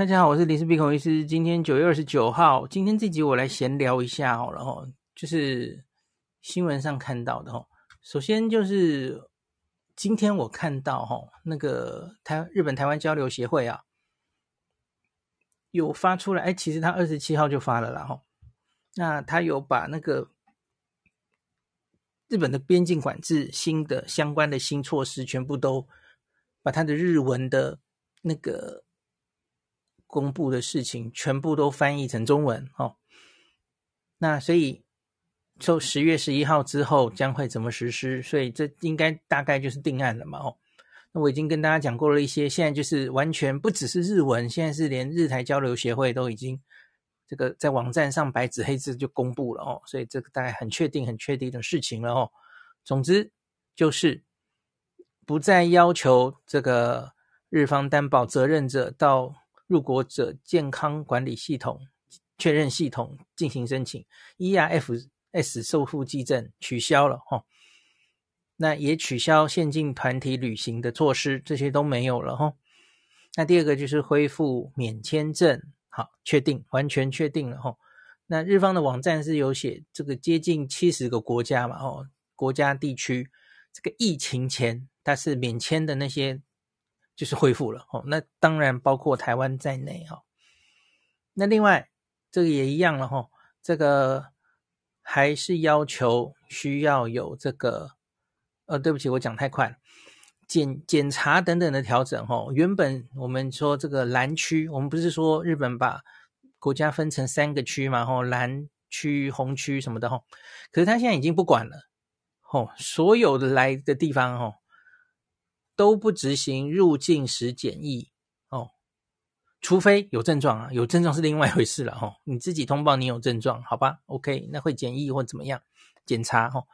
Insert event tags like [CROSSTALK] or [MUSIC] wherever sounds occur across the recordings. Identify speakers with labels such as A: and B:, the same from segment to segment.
A: 大家好，我是林氏鼻孔医师。今天九月二十九号，今天这集我来闲聊一下好了哈，就是新闻上看到的哈。首先就是今天我看到哈，那个台日本台湾交流协会啊，有发出来，哎，其实他二十七号就发了啦哈。那他有把那个日本的边境管制新的相关的新措施，全部都把他的日文的那个。公布的事情全部都翻译成中文哦，那所以就十月十一号之后将会怎么实施？所以这应该大概就是定案了嘛哦。那我已经跟大家讲过了一些，现在就是完全不只是日文，现在是连日台交流协会都已经这个在网站上白纸黑字就公布了哦，所以这个大概很确定、很确定的事情了哦。总之就是不再要求这个日方担保责任者到。入国者健康管理系统确认系统进行申请，ERFS 受付记证取消了哈，那也取消限定团体旅行的措施，这些都没有了哈。那第二个就是恢复免签证，好，确定，完全确定了哈。那日方的网站是有写这个接近七十个国家嘛，哦，国家地区这个疫情前它是免签的那些。就是恢复了哦，那当然包括台湾在内哈。那另外这个也一样了哈，这个还是要求需要有这个呃，对不起，我讲太快了，检检查等等的调整哈。原本我们说这个蓝区，我们不是说日本把国家分成三个区嘛，吼，蓝区、红区什么的吼。可是他现在已经不管了，吼，所有的来的地方吼。都不执行入境时检疫哦，除非有症状啊，有症状是另外一回事了、哦。你自己通报你有症状，好吧？OK，那会检疫或怎么样检查哈、哦？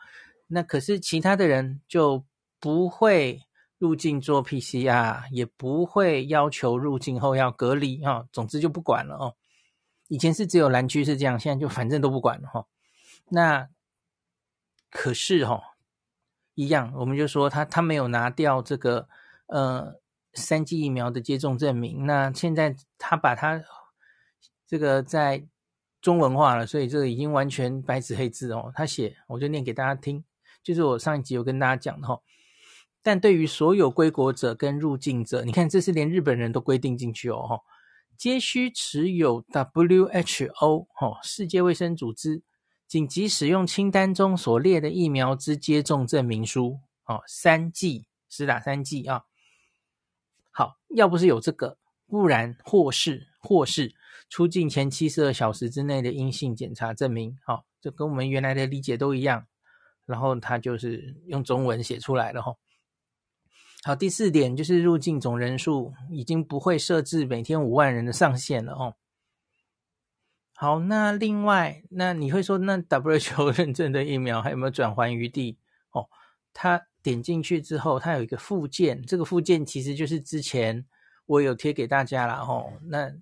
A: 那可是其他的人就不会入境做 PCR，也不会要求入境后要隔离哈、哦。总之就不管了哦。以前是只有蓝区是这样，现在就反正都不管了哈、哦。那可是哈、哦。一样，我们就说他他没有拿掉这个呃三剂疫苗的接种证明，那现在他把他这个在中文化了，所以这个已经完全白纸黑字哦。他写，我就念给大家听，就是我上一集有跟大家讲的哈。但对于所有归国者跟入境者，你看这是连日本人都规定进去哦，皆须持有 WHO 哦世界卫生组织。紧急使用清单中所列的疫苗之接种证明书，哦，三剂，施打三剂啊。好，要不是有这个，不然或是或是出境前七十二小时之内的阴性检查证明，好，这跟我们原来的理解都一样。然后他就是用中文写出来了哈。好，第四点就是入境总人数已经不会设置每天五万人的上限了哦。好，那另外，那你会说，那 WHO 认证的疫苗还有没有转圜余地？哦，他点进去之后，他有一个附件，这个附件其实就是之前我有贴给大家了，哦，那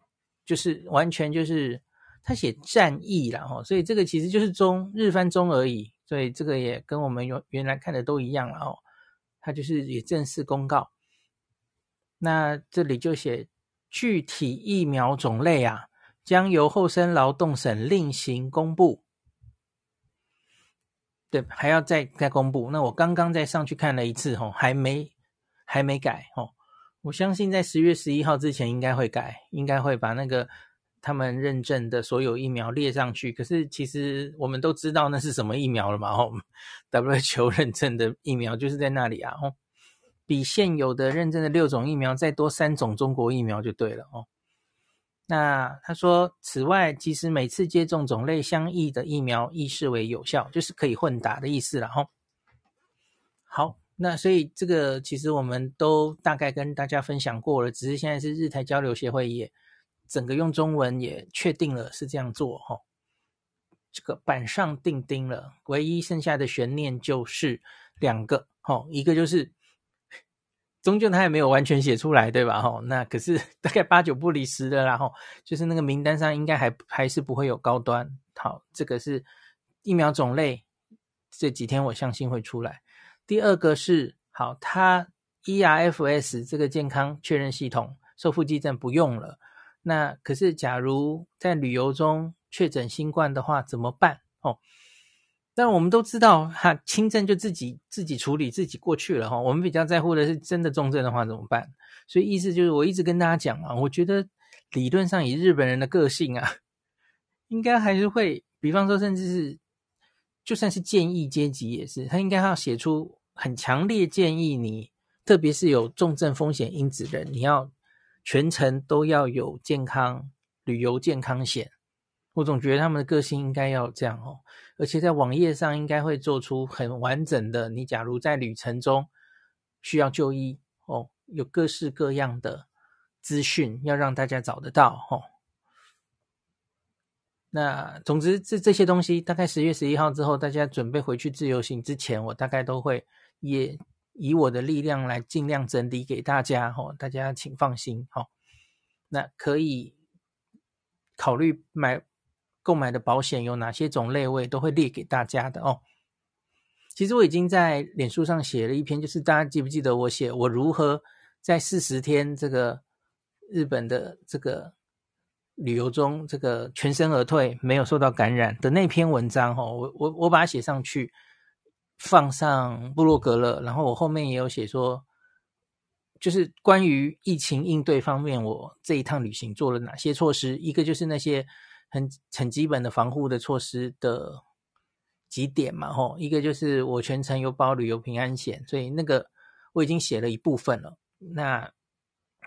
A: 就是完全就是他写战役了哦，所以这个其实就是中日翻中而已，所以这个也跟我们原原来看的都一样了哦。他就是也正式公告，那这里就写具体疫苗种类啊，将由厚生劳动省另行公布。对，还要再再公布。那我刚刚再上去看了一次，吼，还没还没改，吼。我相信在十月十一号之前应该会改，应该会把那个他们认证的所有疫苗列上去。可是其实我们都知道那是什么疫苗了嘛，吼，WHO 认证的疫苗就是在那里啊，吼，比现有的认证的六种疫苗再多三种中国疫苗就对了，哦。那他说，此外，其实每次接种种类相异的疫苗，亦视为有效，就是可以混打的意思了哈。好，那所以这个其实我们都大概跟大家分享过了，只是现在是日台交流协会也整个用中文也确定了是这样做哈。这个板上钉钉了，唯一剩下的悬念就是两个哈，一个就是。终究他也没有完全写出来，对吧？吼，那可是 [LAUGHS] 大概八九不离十的啦。吼，就是那个名单上应该还还是不会有高端。好，这个是疫苗种类，这几天我相信会出来。第二个是，好，它 ERFS 这个健康确认系统收付机证不用了。那可是假如在旅游中确诊新冠的话怎么办？哦。但我们都知道，哈，轻症就自己自己处理，自己过去了哈。我们比较在乎的是真的重症的话怎么办？所以意思就是，我一直跟大家讲嘛，我觉得理论上以日本人的个性啊，应该还是会，比方说，甚至是就算是建议阶级也是，他应该要写出很强烈建议你，特别是有重症风险因子的人，你要全程都要有健康旅游健康险。我总觉得他们的个性应该要这样哦，而且在网页上应该会做出很完整的。你假如在旅程中需要就医哦，有各式各样的资讯要让大家找得到哦。那总之这这些东西，大概十月十一号之后，大家准备回去自由行之前，我大概都会也以我的力量来尽量整理给大家哦。大家请放心哦。那可以考虑买。购买的保险有哪些种类，我也都会列给大家的哦。其实我已经在脸书上写了一篇，就是大家记不记得我写我如何在四十天这个日本的这个旅游中，这个全身而退，没有受到感染的那篇文章哦。我我我把它写上去，放上部落格了。然后我后面也有写说，就是关于疫情应对方面，我这一趟旅行做了哪些措施。一个就是那些。很很基本的防护的措施的几点嘛，吼，一个就是我全程有保旅游平安险，所以那个我已经写了一部分了。那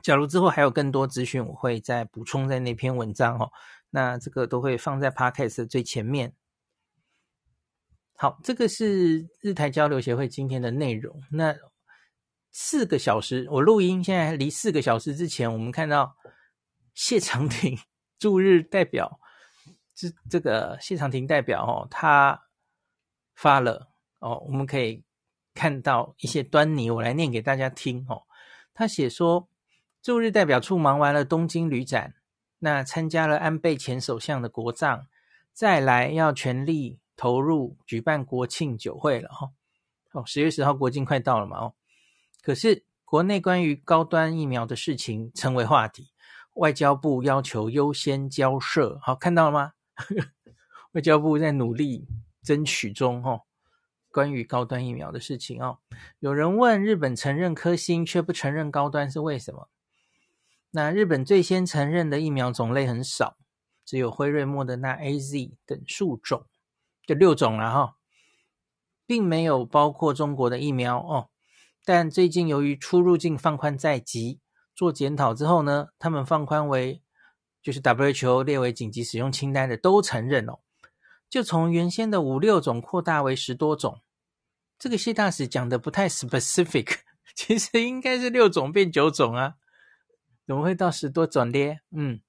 A: 假如之后还有更多资讯，我会再补充在那篇文章，哦，那这个都会放在 Podcast 的最前面。好，这个是日台交流协会今天的内容。那四个小时，我录音现在离四个小时之前，我们看到谢长廷 [LAUGHS] 驻日代表。这这个谢长廷代表哦，他发了哦，我们可以看到一些端倪，我来念给大家听哦。他写说，驻日代表处忙完了东京旅展，那参加了安倍前首相的国葬，再来要全力投入举办国庆酒会了哈。哦，十月十号国庆快到了嘛哦，可是国内关于高端疫苗的事情成为话题，外交部要求优先交涉，好，看到了吗？外交部在努力争取中，哦，关于高端疫苗的事情哦。有人问日本承认科兴却不承认高端是为什么？那日本最先承认的疫苗种类很少，只有辉瑞、莫德纳、AZ 等数种，就六种了哈，并没有包括中国的疫苗哦。但最近由于出入境放宽在即，做检讨之后呢，他们放宽为。就是 WHO 列为紧急使用清单的都承认哦，就从原先的五六种扩大为十多种。这个谢大使讲的不太 specific，[LAUGHS] 其实应该是六种变九种啊，怎么会到十多种呢？嗯，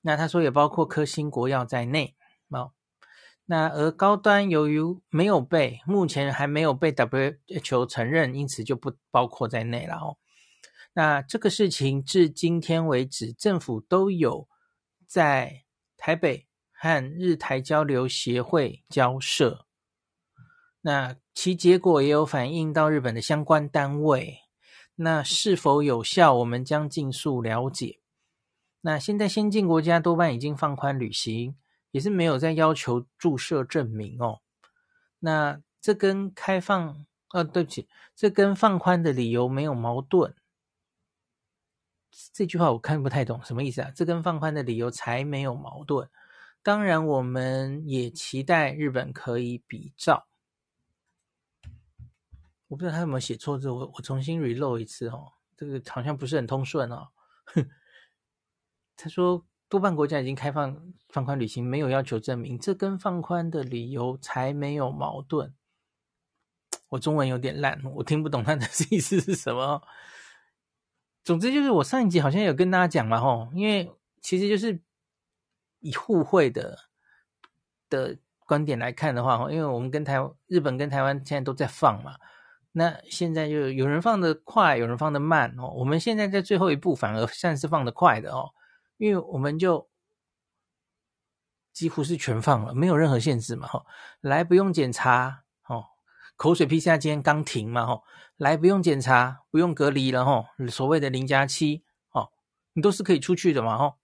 A: 那他说也包括科兴国药在内哦。那而高端由于没有被目前还没有被 WHO 承认，因此就不包括在内了哦。那这个事情至今天为止，政府都有在台北和日台交流协会交涉。那其结果也有反映到日本的相关单位，那是否有效，我们将尽速了解。那现在先进国家多半已经放宽旅行，也是没有再要求注射证明哦。那这跟开放，呃、对不起，这跟放宽的理由没有矛盾。这句话我看不太懂，什么意思啊？这跟放宽的理由才没有矛盾。当然，我们也期待日本可以比照。我不知道他有没有写错字，我我重新 reload 一次哦，这个好像不是很通顺哦。[LAUGHS] 他说多半国家已经开放放宽旅行，没有要求证明，这跟放宽的理由才没有矛盾。我中文有点烂，我听不懂他的 [LAUGHS] 意思是什么。总之就是我上一集好像有跟大家讲嘛，吼，因为其实就是以互惠的的观点来看的话，因为我们跟台日本跟台湾现在都在放嘛。那现在就有人放的快，有人放的慢哦。我们现在在最后一步反而算是放的快的哦，因为我们就几乎是全放了，没有任何限制嘛。吼，来不用检查，口水 PCR 今天刚停嘛。吼，来不用检查，不用隔离了吼。所谓的零加七哦，你都是可以出去的嘛。吼，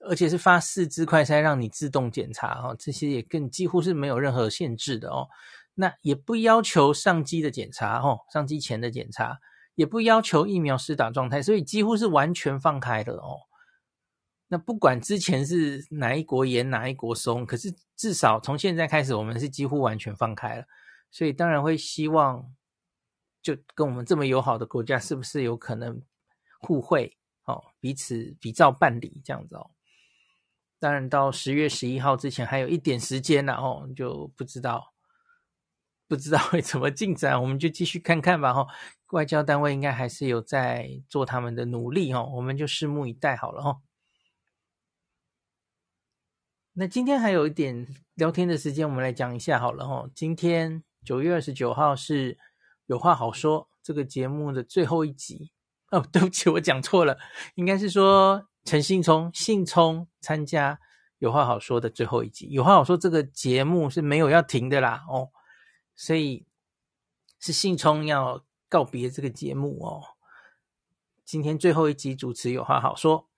A: 而且是发四支快筛让你自动检查哦，这些也更几乎是没有任何限制的哦。那也不要求上机的检查，哦，上机前的检查，也不要求疫苗施打状态，所以几乎是完全放开了哦。那不管之前是哪一国严哪一国松，可是至少从现在开始，我们是几乎完全放开了，所以当然会希望，就跟我们这么友好的国家，是不是有可能互惠哦，彼此比照办理这样子哦。当然到十月十一号之前还有一点时间了哦，就不知道。不知道会怎么进展，我们就继续看看吧。哈，外交单位应该还是有在做他们的努力。哈，我们就拭目以待好了。哈，那今天还有一点聊天的时间，我们来讲一下好了。哈，今天九月二十九号是有话好说这个节目的最后一集。哦，[LAUGHS] 对不起，我讲错了，应该是说陈信聪信聪参加有话好说的最后一集。有话好说这个节目是没有要停的啦。哦。所以是信聪要告别这个节目哦。今天最后一集主持有话好说。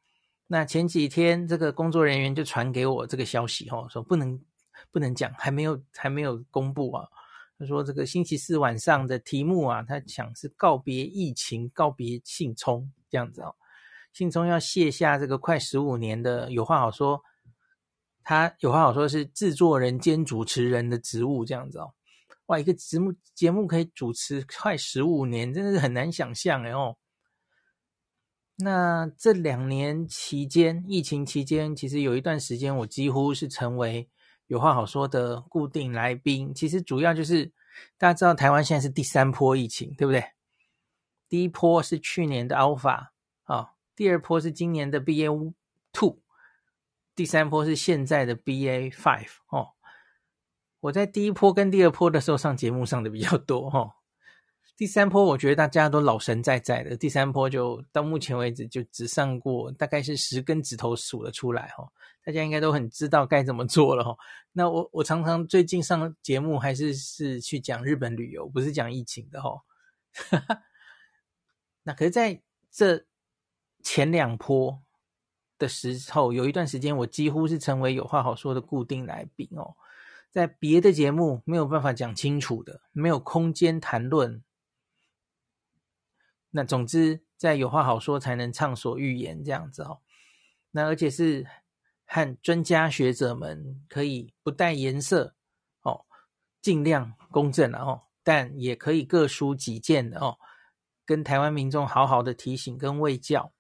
A: 那前几天这个工作人员就传给我这个消息哦，说不能不能讲，还没有还没有公布啊。说这个星期四晚上的题目啊，他想是告别疫情，告别信聪这样子哦。信聪要卸下这个快十五年的有话好说，他有话好说是制作人兼主持人的职务这样子哦。哇，一个节目节目可以主持快十五年，真的是很难想象哎哦。那这两年期间，疫情期间，其实有一段时间，我几乎是成为有话好说的固定来宾。其实主要就是大家知道，台湾现在是第三波疫情，对不对？第一波是去年的 Alpha 啊，第二波是今年的 BA two，第三波是现在的 BA five 哦。我在第一波跟第二波的时候上节目上的比较多哈，第三波我觉得大家都老神在在的，第三波就到目前为止就只上过大概是十根指头数了出来哈，大家应该都很知道该怎么做了哈。那我我常常最近上节目还是是去讲日本旅游，不是讲疫情的哈。[LAUGHS] 那可是在这前两波的时候，有一段时间我几乎是成为有话好说的固定来宾哦。在别的节目没有办法讲清楚的，没有空间谈论。那总之，在有话好说才能畅所欲言这样子哦。那而且是和专家学者们可以不带颜色哦，尽量公正哦，但也可以各抒己见哦，跟台湾民众好好的提醒跟卫教。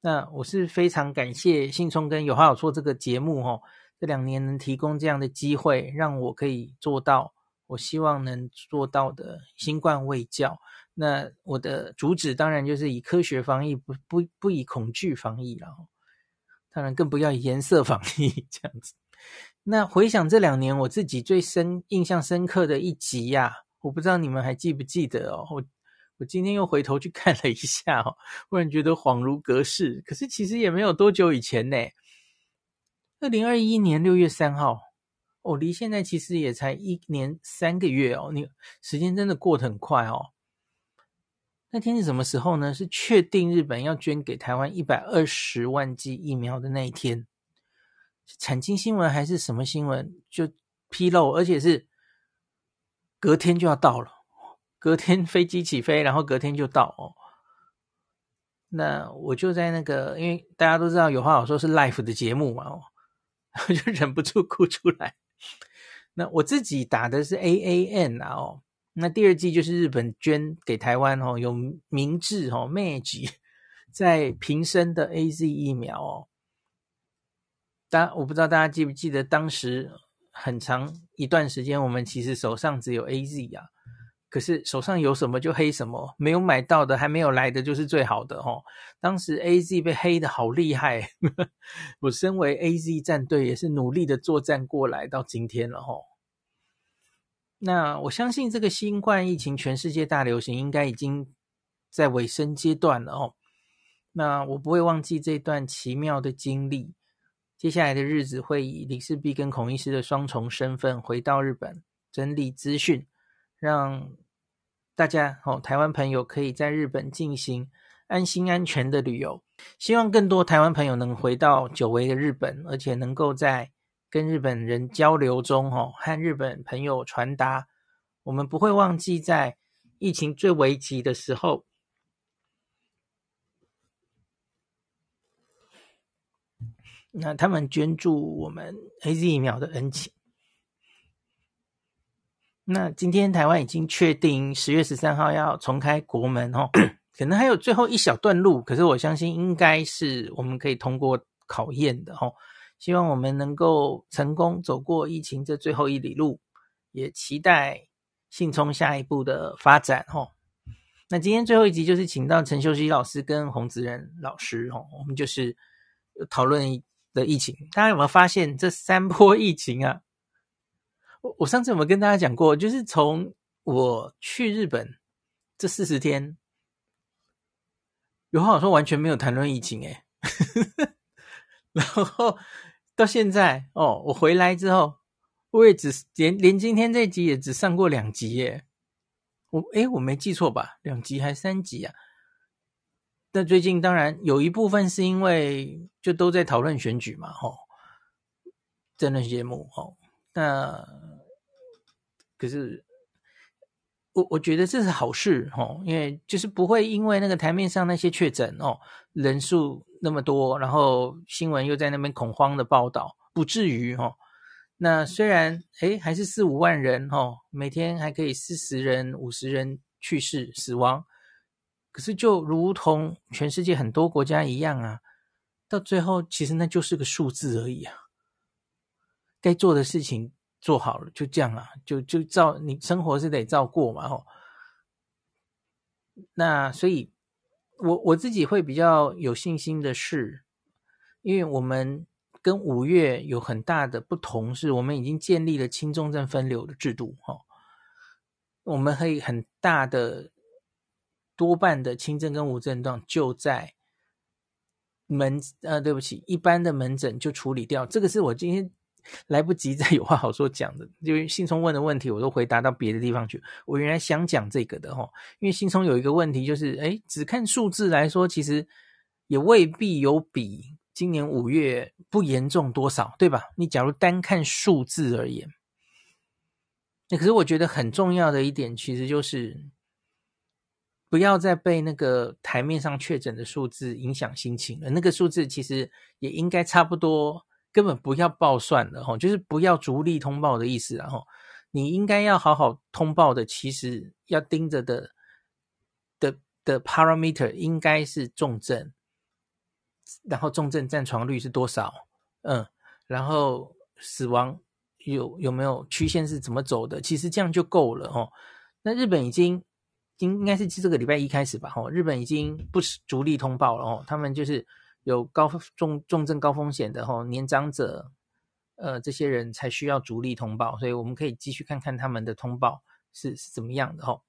A: 那我是非常感谢信聪跟有话好说这个节目哦。这两年能提供这样的机会，让我可以做到我希望能做到的新冠卫教。那我的主旨当然就是以科学防疫，不不不以恐惧防疫了。当然更不要以颜色防疫 [LAUGHS] 这样子。那回想这两年，我自己最深印象深刻的一集呀、我不知道你们还记不记得哦。我我今天又回头去看了一下哦，忽然觉得恍如隔世。可是其实也没有多久以前呢。二零二一年六月三号，哦，离现在其实也才一年三个月哦，你时间真的过得很快哦。那天是什么时候呢？是确定日本要捐给台湾一百二十万剂疫苗的那一天。产经新闻还是什么新闻就披露，而且是隔天就要到了，隔天飞机起飞，然后隔天就到哦。那我就在那个，因为大家都知道有话好说是 live 的节目嘛，哦，[LAUGHS] 我就忍不住哭出来。那我自己打的是 AAN 啊，哦。那第二剂就是日本捐给台湾哦，有明治哦 m a g 在平生的 AZ 疫苗哦。大我不知道大家记不记得，当时很长一段时间，我们其实手上只有 AZ 啊，可是手上有什么就黑什么，没有买到的还没有来的就是最好的哦。当时 AZ 被黑的好厉害，[LAUGHS] 我身为 AZ 战队也是努力的作战过来到今天了哦。那我相信这个新冠疫情全世界大流行应该已经在尾声阶段了哦。那我不会忘记这段奇妙的经历。接下来的日子会以李世璧跟孔医师的双重身份回到日本整理资讯，让大家哦台湾朋友可以在日本进行安心安全的旅游。希望更多台湾朋友能回到久违的日本，而且能够在。跟日本人交流中，哦，和日本朋友传达，我们不会忘记在疫情最危急的时候，那他们捐助我们 AZ 疫苗的恩情。那今天台湾已经确定十月十三号要重开国门，哦，可能还有最后一小段路，可是我相信应该是我们可以通过考验的，哦。希望我们能够成功走过疫情这最后一里路，也期待信聪下一步的发展吼。那今天最后一集就是请到陈秀熙老师跟洪子仁老师吼，我们就是讨论的疫情。大家有没有发现这三波疫情啊？我我上次有没有跟大家讲过？就是从我去日本这四十天，有话好说完全没有谈论疫情诶 [LAUGHS] 然后。到现在哦，我回来之后，我也只连连今天这集也只上过两集耶。我诶，我没记错吧？两集还三集啊？那最近当然有一部分是因为就都在讨论选举嘛，吼、哦，真的节目吼、哦。那可是我我觉得这是好事、哦，因为就是不会因为那个台面上那些确诊哦人数。那么多，然后新闻又在那边恐慌的报道，不至于、哦。那虽然诶还是四五万人、哦，每天还可以四十人、五十人去世死亡，可是就如同全世界很多国家一样啊，到最后其实那就是个数字而已啊。该做的事情做好了，就这样啊，就就照你生活是得照过嘛吼。那所以。我我自己会比较有信心的是，因为我们跟五月有很大的不同，是我们已经建立了轻重症分流的制度，哈，我们可以很大的多半的轻症跟无症状就在门呃，对不起，一般的门诊就处理掉，这个是我今天。来不及再有话好说讲的，因为信聪问的问题我都回答到别的地方去。我原来想讲这个的齁，因为信聪有一个问题就是，诶，只看数字来说，其实也未必有比今年五月不严重多少，对吧？你假如单看数字而言，那可是我觉得很重要的一点，其实就是不要再被那个台面上确诊的数字影响心情了。那个数字其实也应该差不多。根本不要报算了，就是不要逐例通报的意思，然后你应该要好好通报的，其实要盯着的的的 parameter 应该是重症，然后重症占床率是多少，嗯，然后死亡有有没有曲线是怎么走的，其实这样就够了哦。那日本已经应应该是这个礼拜一开始吧，哦日本已经不是逐例通报了哦，他们就是。有高重重症高风险的吼年长者，呃，这些人才需要逐例通报，所以我们可以继续看看他们的通报是是怎么样的吼。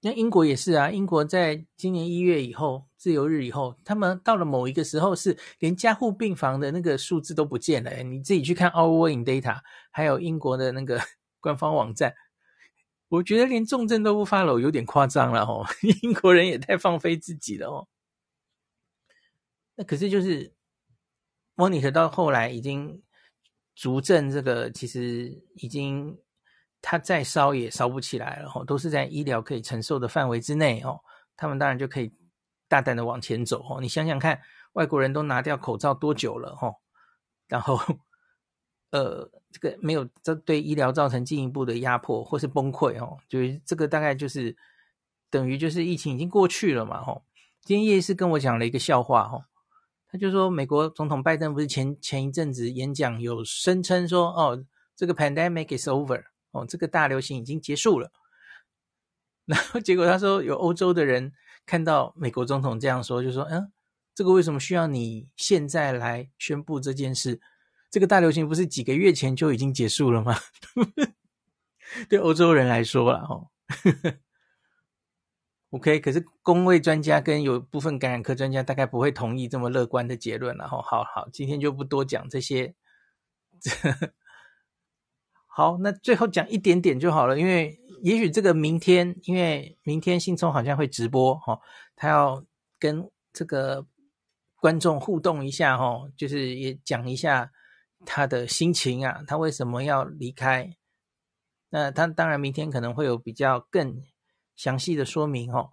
A: 那英国也是啊，英国在今年一月以后，自由日以后，他们到了某一个时候是连加护病房的那个数字都不见了。你自己去看 Our Way in Data，还有英国的那个 [LAUGHS] 官方网站，我觉得连重症都不发了有点夸张了哦。[LAUGHS] 英国人也太放飞自己了哦。那可是就是 Monitor 到后来已经逐证，这个其实已经。他再烧也烧不起来了，吼，都是在医疗可以承受的范围之内，哦，他们当然就可以大胆的往前走，哦，你想想看，外国人都拿掉口罩多久了，吼，然后，呃，这个没有这对医疗造成进一步的压迫或是崩溃，哦，就是这个大概就是等于就是疫情已经过去了嘛，吼。今天叶医师跟我讲了一个笑话，吼，他就说美国总统拜登不是前前一阵子演讲有声称说，哦，这个 pandemic is over。哦，这个大流行已经结束了，然后结果他说有欧洲的人看到美国总统这样说，就说：“嗯，这个为什么需要你现在来宣布这件事？这个大流行不是几个月前就已经结束了吗？” [LAUGHS] 对欧洲人来说了，哦，OK，可是公卫专家跟有部分感染科专家大概不会同意这么乐观的结论，然后好好，今天就不多讲这些。好，那最后讲一点点就好了，因为也许这个明天，因为明天信聪好像会直播哈，他要跟这个观众互动一下哈，就是也讲一下他的心情啊，他为什么要离开？那他当然明天可能会有比较更详细的说明哦。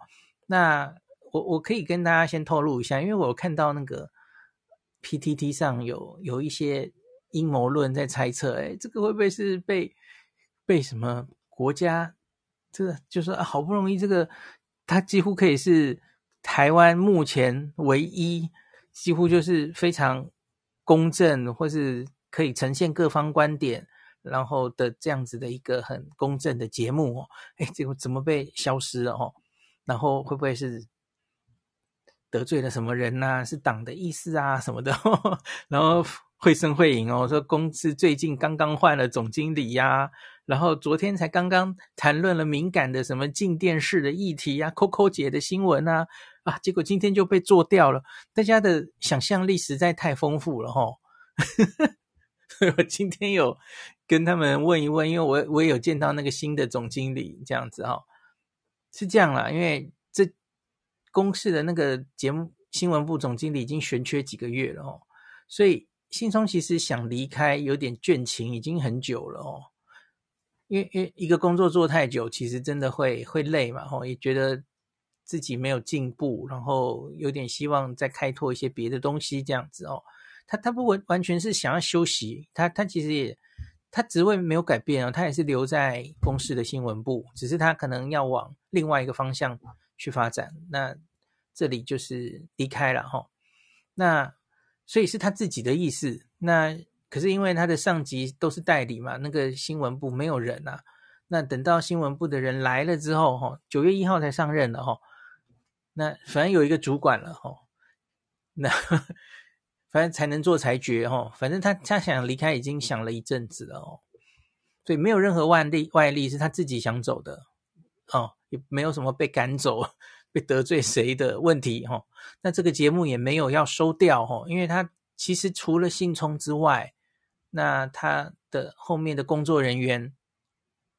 A: 那我我可以跟大家先透露一下，因为我看到那个 PTT 上有有一些。阴谋论在猜测，哎，这个会不会是被被什么国家？这个就是啊，好不容易这个，它几乎可以是台湾目前唯一，几乎就是非常公正，或是可以呈现各方观点，然后的这样子的一个很公正的节目哦。哎，这个怎么被消失了哦？然后会不会是得罪了什么人呐？是党的意思啊什么的？[LAUGHS] 然后。会声会影哦，说公司最近刚刚换了总经理呀，然后昨天才刚刚谈论了敏感的什么进电视的议题呀，Coco 姐的新闻啊，啊，结果今天就被做掉了。大家的想象力实在太丰富了哈，所 [LAUGHS] 以我今天有跟他们问一问，因为我我也有见到那个新的总经理这样子哈，是这样啦，因为这公司的那个节目新闻部总经理已经悬缺几个月了哦，所以。信聪其实想离开，有点倦情，已经很久了哦。因为因为一个工作做太久，其实真的会会累嘛，吼，也觉得自己没有进步，然后有点希望再开拓一些别的东西这样子哦。他他不完完全是想要休息，他他其实也他职位没有改变哦，他也是留在公司的新闻部，只是他可能要往另外一个方向去发展。那这里就是离开了哈，那。所以是他自己的意思，那可是因为他的上级都是代理嘛，那个新闻部没有人啊。那等到新闻部的人来了之后，哈，九月一号才上任了哈。那反正有一个主管了哈，那反正才能做裁决哈。反正他他想离开已经想了一阵子了哦，所以没有任何外力外力是他自己想走的哦，也没有什么被赶走。被得罪谁的问题哈？那这个节目也没有要收掉哈，因为他其实除了信聪之外，那他的后面的工作人员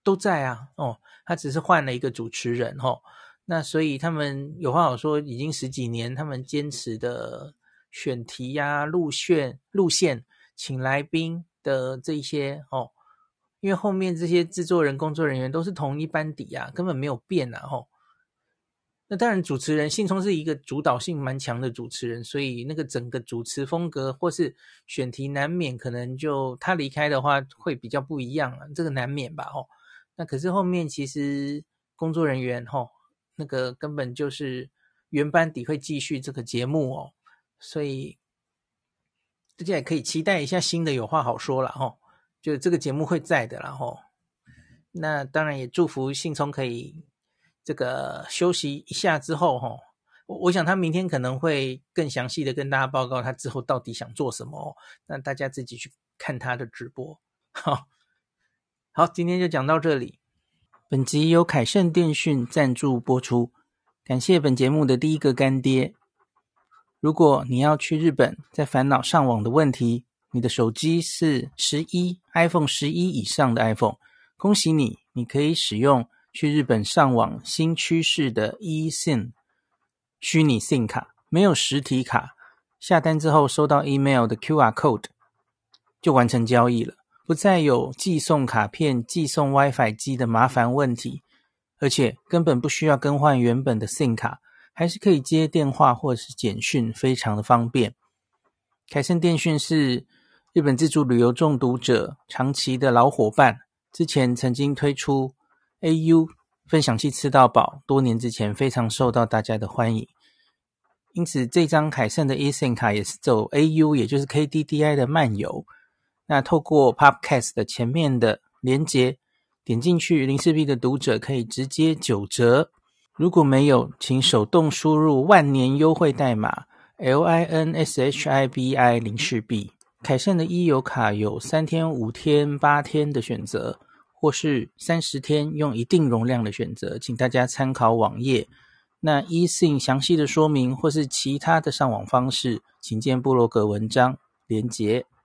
A: 都在啊哦，他只是换了一个主持人哈。那所以他们有话好说，已经十几年，他们坚持的选题呀、路线、路线、请来宾的这些哦，因为后面这些制作人、工作人员都是同一班底啊，根本没有变啊吼。那当然，主持人信聪是一个主导性蛮强的主持人，所以那个整个主持风格或是选题难免可能就他离开的话会比较不一样啊，这个难免吧吼。那可是后面其实工作人员吼，那个根本就是原班底会继续这个节目哦，所以大家也可以期待一下新的有话好说了吼，就这个节目会在的啦吼。那当然也祝福信聪可以。这个休息一下之后，哈，我我想他明天可能会更详细的跟大家报告他之后到底想做什么哦。那大家自己去看他的直播。好，好，今天就讲到这里。本集由凯盛电讯赞助播出，感谢本节目的第一个干爹。如果你要去日本，在烦恼上网的问题，你的手机是十一 iPhone 十一以上的 iPhone，恭喜你，你可以使用去日本上网新趋势的 eSIM 虚拟 SIM 卡，没有实体卡，下单之后收到 email 的 QR code 就完成交易了。不再有寄送卡片、寄送 WiFi 机的麻烦问题，而且根本不需要更换原本的 SIM 卡，还是可以接电话或者是简讯，非常的方便。凯盛电讯是日本自助旅游中毒者长期的老伙伴，之前曾经推出 AU 分享器吃到饱，多年之前非常受到大家的欢迎，因此这张凯盛的 eSIM 卡也是走 AU，也就是 KDDI 的漫游。那透过 Podcast 的前面的连接点进去，林氏璧的读者可以直接九折。如果没有，请手动输入万年优惠代码 L I N S H I B I 零四 B。凯盛的 e 游卡有三天、五天、八天的选择，或是三十天用一定容量的选择，请大家参考网页。那 eSIM 详细的说明或是其他的上网方式，请见部落格文章连结。